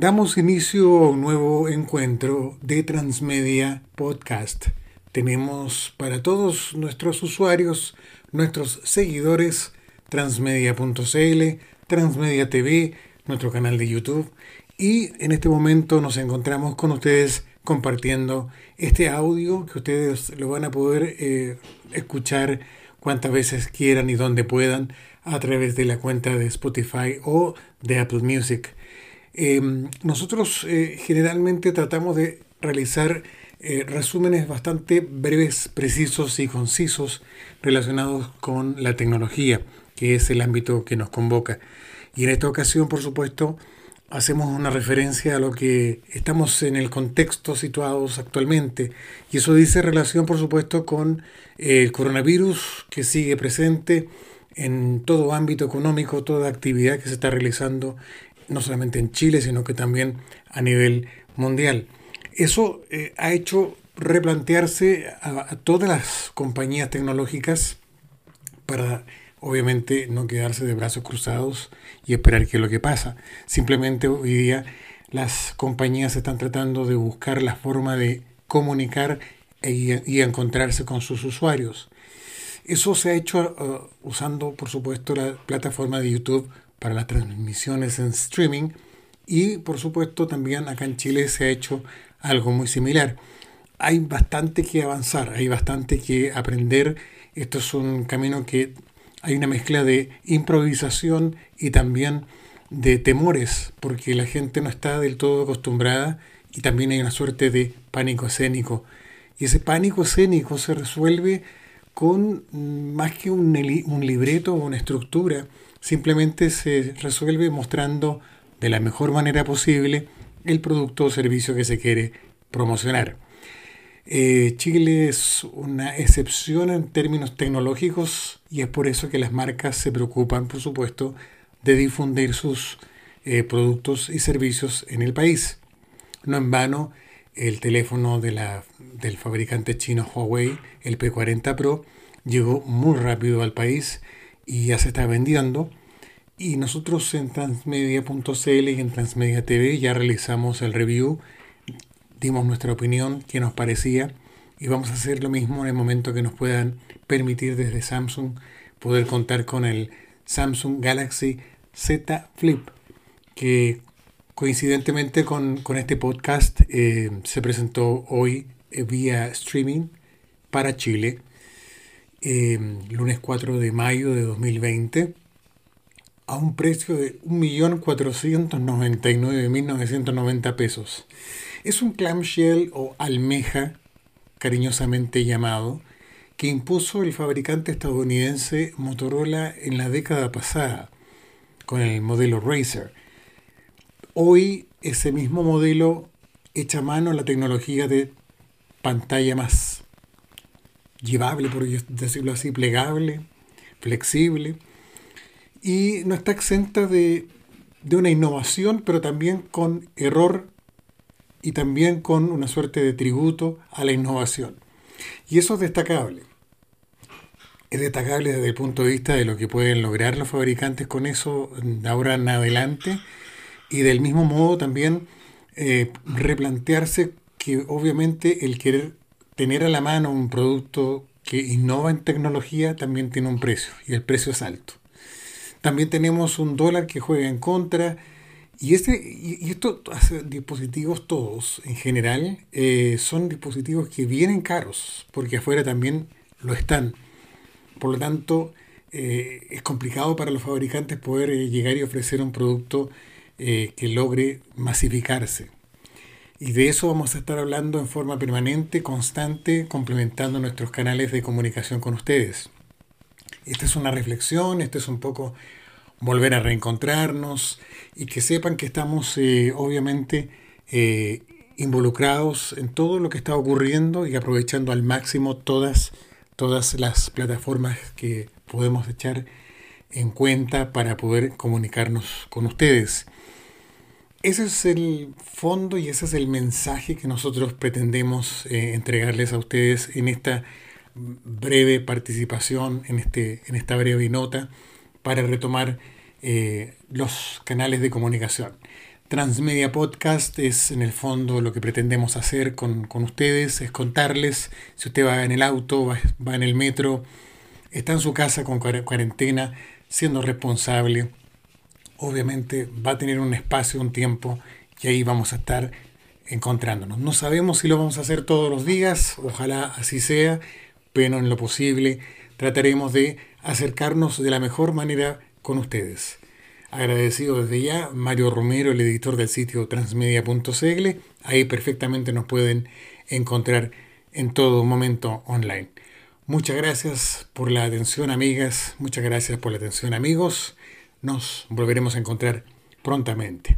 Damos inicio a un nuevo encuentro de Transmedia Podcast. Tenemos para todos nuestros usuarios, nuestros seguidores, transmedia.cl, Transmedia TV, nuestro canal de YouTube. Y en este momento nos encontramos con ustedes compartiendo este audio que ustedes lo van a poder eh, escuchar cuantas veces quieran y donde puedan a través de la cuenta de Spotify o de Apple Music. Em, nosotros eh, generalmente tratamos de realizar eh, resúmenes bastante breves, precisos y concisos relacionados con la tecnología, que es el ámbito que nos convoca. Y en esta ocasión, por supuesto, hacemos una referencia a lo que estamos en el contexto situados actualmente. Y eso dice relación, por supuesto, con el coronavirus que sigue presente en todo ámbito económico, toda actividad que se está realizando, no solamente en Chile, sino que también a nivel mundial. Eso eh, ha hecho replantearse a todas las compañías tecnológicas para obviamente no quedarse de brazos cruzados y esperar qué es lo que pasa. Simplemente hoy día las compañías están tratando de buscar la forma de comunicar e y encontrarse con sus usuarios. Eso se ha hecho uh, usando, por supuesto, la plataforma de YouTube para las transmisiones en streaming y, por supuesto, también acá en Chile se ha hecho algo muy similar. Hay bastante que avanzar, hay bastante que aprender. Esto es un camino que hay una mezcla de improvisación y también de temores, porque la gente no está del todo acostumbrada y también hay una suerte de pánico escénico. Y ese pánico escénico se resuelve con más que un, un libreto o una estructura, simplemente se resuelve mostrando de la mejor manera posible el producto o servicio que se quiere promocionar. Eh, Chile es una excepción en términos tecnológicos y es por eso que las marcas se preocupan, por supuesto, de difundir sus eh, productos y servicios en el país. No en vano, el teléfono de la, del fabricante chino Huawei, el P40 Pro, llegó muy rápido al país y ya se está vendiendo. Y nosotros en transmedia.cl y en Transmedia TV ya realizamos el review dimos nuestra opinión, qué nos parecía, y vamos a hacer lo mismo en el momento que nos puedan permitir desde Samsung poder contar con el Samsung Galaxy Z Flip, que coincidentemente con, este podcast eh, se presentó hoy eh, vía streaming para Chile, eh, lunes 4 de mayo de 2020, a un precio de 1.499.990 pesos. Es un clamshell o almeja, cariñosamente llamado, que impuso el fabricante estadounidense Motorola en la década pasada con el modelo Racer. Hoy ese mismo modelo echa mano a la tecnología de pantalla más llevable, por decirlo así, plegable, flexible, y no está exenta de, de una innovación, pero también con error y también con una suerte de tributo a la innovación. Y eso es destacable. Es destacable desde el punto de vista de lo que pueden lograr los fabricantes con eso de ahora en adelante y del mismo modo también eh, replantearse que obviamente el querer tener a la mano un producto que innova en tecnología también tiene un precio y el precio es alto. También tenemos un dólar que juega en contra y, este, y estos dispositivos todos, en general, eh, son dispositivos que vienen caros, porque afuera también lo están. Por lo tanto, eh, es complicado para los fabricantes poder llegar y ofrecer un producto que logre masificarse. Y de eso vamos a estar hablando en forma permanente, constante, complementando nuestros canales de comunicación con ustedes. Esta es una reflexión, esto es un poco volver a reencontrarnos y que sepan que estamos eh, obviamente eh, involucrados en todo lo que está ocurriendo y aprovechando al máximo todas, todas las plataformas que podemos echar en cuenta para poder comunicarnos con ustedes. Ese es el fondo y ese es el mensaje que nosotros pretendemos eh, entregarles a ustedes en esta breve participación, en, este, en esta breve nota para retomar eh, los canales de comunicación. Transmedia Podcast es en el fondo lo que pretendemos hacer con, ustedes, es contarles, si usted va en el auto, va, va en el metro, está en su casa con cuarentena, siendo responsable, obviamente va a tener un espacio, un tiempo, y ahí vamos a estar encontrándonos. No sabemos si lo vamos a hacer todos los días, ojalá así sea, pero en lo posible trataremos de acercarnos de la mejor manera con ustedes. Agradecido desde ya, Mario Romero, el editor del sitio transmedia.cl, ahí perfectamente nos pueden encontrar en todo momento online. Muchas gracias por la atención, amigas. Muchas gracias por la atención, amigos. Nos volveremos a encontrar prontamente.